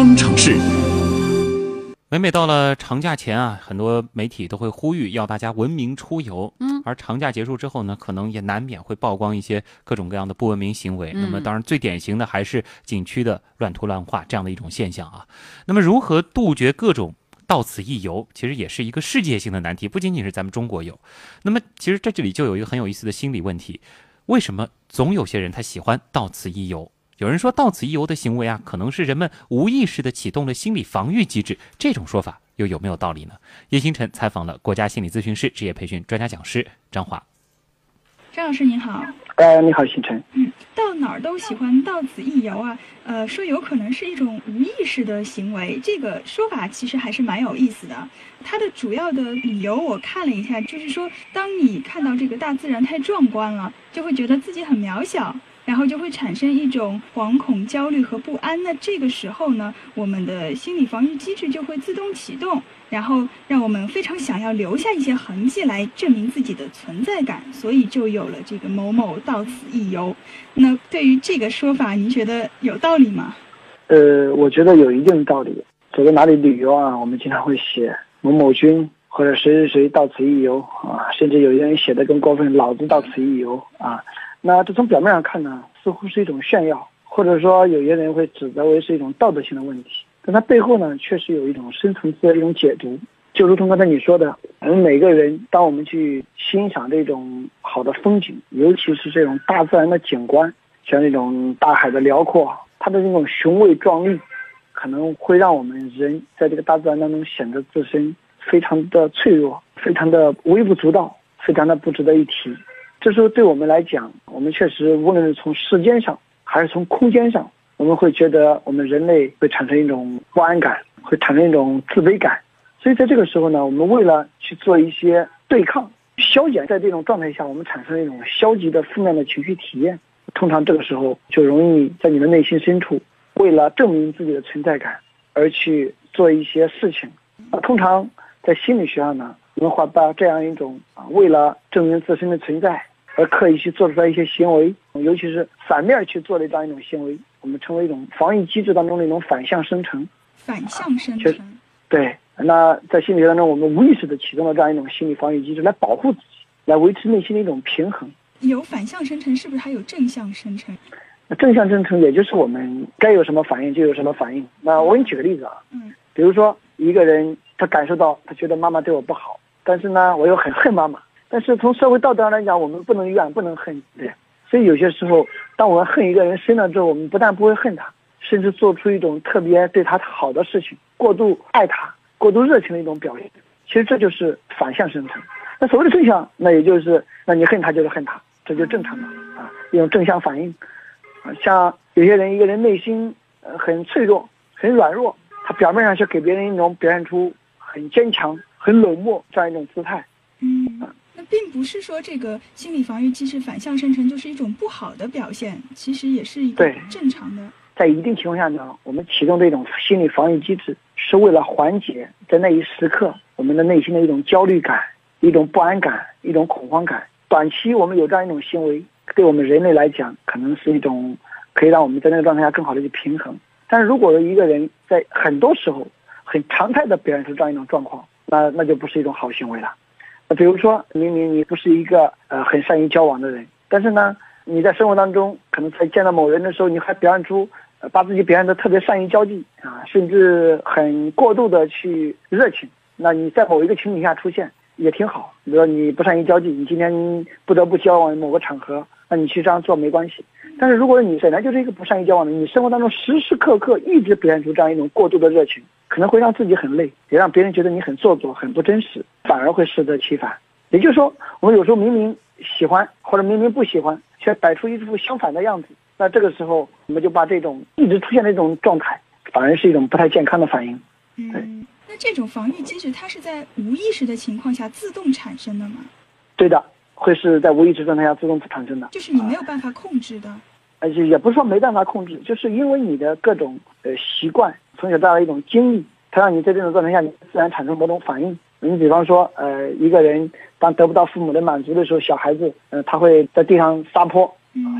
方程式。每每到了长假前啊，很多媒体都会呼吁要大家文明出游。嗯，而长假结束之后呢，可能也难免会曝光一些各种各样的不文明行为。嗯那么，当然最典型的还是景区的乱涂乱画这样的一种现象啊。那么，如何杜绝各种到此一游，其实也是一个世界性的难题，不仅仅是咱们中国有。那么，其实在这里就有一个很有意思的心理问题：为什么总有些人他喜欢到此一游？有人说，到此一游的行为啊，可能是人们无意识地启动了心理防御机制。这种说法又有没有道理呢？叶星辰采访了国家心理咨询师职业培训专家讲师张华。张老师您好，呃，你好，星辰。嗯，到哪儿都喜欢到此一游啊，呃，说有可能是一种无意识的行为，这个说法其实还是蛮有意思的。它的主要的理由我看了一下，就是说，当你看到这个大自然太壮观了，就会觉得自己很渺小。然后就会产生一种惶恐、焦虑和不安。那这个时候呢，我们的心理防御机制就会自动启动，然后让我们非常想要留下一些痕迹来证明自己的存在感，所以就有了这个某某到此一游。那对于这个说法，您觉得有道理吗？呃，我觉得有一定道理。走到哪里旅游啊，我们经常会写某某君或者谁谁谁到此一游啊，甚至有些人写的更过分，老子到此一游啊。那这从表面上看呢，似乎是一种炫耀，或者说有些人会指责为是一种道德性的问题，但它背后呢，确实有一种深层次的一种解读。就如同刚才你说的，我们每个人，当我们去欣赏这种好的风景，尤其是这种大自然的景观，像这种大海的辽阔，它的那种雄伟壮丽，可能会让我们人在这个大自然当中显得自身非常的脆弱，非常的微不足道，非常的不值得一提。这时候对我们来讲，我们确实无论是从时间上还是从空间上，我们会觉得我们人类会产生一种不安感，会产生一种自卑感。所以在这个时候呢，我们为了去做一些对抗、消减，在这种状态下，我们产生一种消极的负面的情绪体验。通常这个时候就容易在你的内心深处，为了证明自己的存在感而去做一些事情。啊，通常在心理学上呢，我们会把这样一种啊，为了证明自身的存在。而刻意去做出来一些行为，尤其是反面去做的这样一种行为，我们称为一种防御机制当中的一种反向生成。反向生成。对，那在心理学当中，我们无意识的启动了这样一种心理防御机制，来保护自己，来维持内心的一种平衡。有反向生成，是不是还有正向生成？正向生成，也就是我们该有什么反应就有什么反应。那我给你举个例子啊，嗯，比如说一个人他感受到他觉得妈妈对我不好，但是呢，我又很恨妈妈。但是从社会道德上来讲，我们不能怨，不能恨，对。所以有些时候，当我们恨一个人深了之后，我们不但不会恨他，甚至做出一种特别对他好的事情，过度爱他、过度热情的一种表现。其实这就是反向生成。那所谓的正向，那也就是，那你恨他就是恨他，这就正常的啊，一种正向反应。像有些人，一个人内心呃很脆弱、很软弱，他表面上是给别人一种表现出很坚强、很冷漠这样一种姿态。并不是说这个心理防御机制反向生成就是一种不好的表现，其实也是一个正常的。在一定情况下呢，我们启动这种心理防御机制，是为了缓解在那一时刻我们的内心的一种焦虑感、一种不安感、一种恐慌感。短期我们有这样一种行为，对我们人类来讲，可能是一种可以让我们在那个状态下更好的去平衡。但是如果一个人在很多时候很常态的表现出这样一种状况，那那就不是一种好行为了。比如说，明明你不是一个呃很善于交往的人，但是呢，你在生活当中可能在见到某人的时候，你还表现出把自己表现的特别善于交际啊，甚至很过度的去热情。那你在某一个情景下出现也挺好。比如说你不善于交际，你今天不得不交往某个场合，那你去这样做没关系。但是如果你本来就是一个不善于交往的，你生活当中时时刻刻一直表现出这样一种过度的热情。可能会让自己很累，也让别人觉得你很做作、很不真实，反而会适得其反。也就是说，我们有时候明明喜欢或者明明不喜欢，却摆出一副相反的样子，那这个时候我们就把这种一直出现的一种状态，反而是一种不太健康的反应。嗯，那这种防御机制它是在无意识的情况下自动产生的吗？对的，会是在无意识状态下自动产生的，就是你没有办法控制的。而且也不是说没办法控制，就是因为你的各种呃习惯。从小到大一种经历，它让你在这种状态下，你自然产生某种反应。你比方说，呃，一个人当得不到父母的满足的时候，小孩子，呃，他会在地上撒泼，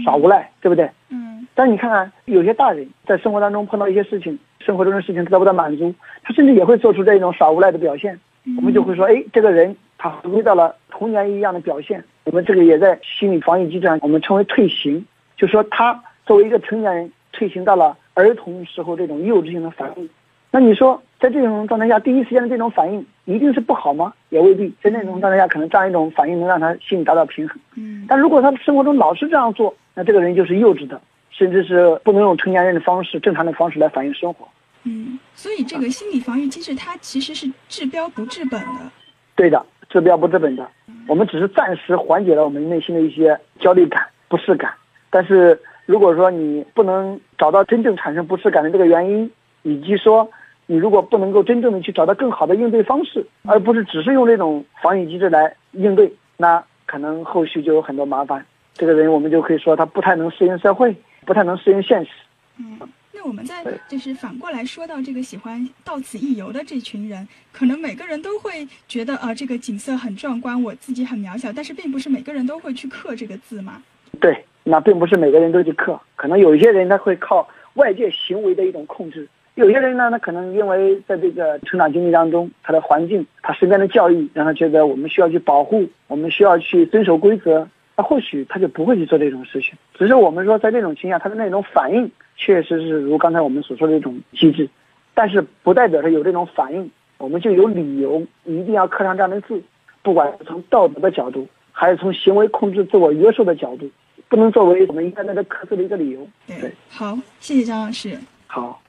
耍无赖，对不对？嗯。但你看看，有些大人在生活当中碰到一些事情，生活中的事情得不到满足，他甚至也会做出这种耍无赖的表现。我们就会说，哎，这个人他回归到了童年一样的表现。我们这个也在心理防御机制上，我们称为退行，就说他作为一个成年人退行到了儿童时候这种幼稚性的反应。那你说，在这种状态下，第一时间的这种反应一定是不好吗？也未必。在那种状态下，可能这样一种反应能让他心理达到平衡。嗯，但如果他生活中老是这样做，那这个人就是幼稚的，甚至是不能用成年人的方式、正常的方式来反映生活。嗯，所以这个心理防御机制它其实是治标不治本的。对的，治标不治本的。我们只是暂时缓解了我们内心的一些焦虑感、不适感，但是如果说你不能找到真正产生不适感的这个原因，以及说。你如果不能够真正的去找到更好的应对方式，而不是只是用这种防御机制来应对，那可能后续就有很多麻烦。这个人我们就可以说他不太能适应社会，不太能适应现实。嗯，那我们再就是反过来说到这个喜欢到此一游的这群人，可能每个人都会觉得啊，这个景色很壮观，我自己很渺小，但是并不是每个人都会去刻这个字嘛。对，那并不是每个人都去刻，可能有一些人他会靠外界行为的一种控制。有些人呢，他可能因为在这个成长经历当中，他的环境、他身边的教育，让他觉得我们需要去保护，我们需要去遵守规则，那或许他就不会去做这种事情。只是我们说，在这种情况下，他的那种反应确实是如刚才我们所说的这种机制，但是不代表着有这种反应，我们就有理由一定要刻上这样的字，不管是从道德的角度，还是从行为控制、自我约束的角度，不能作为我们应该在这刻字的一个理由。对，好，谢谢张老师。好。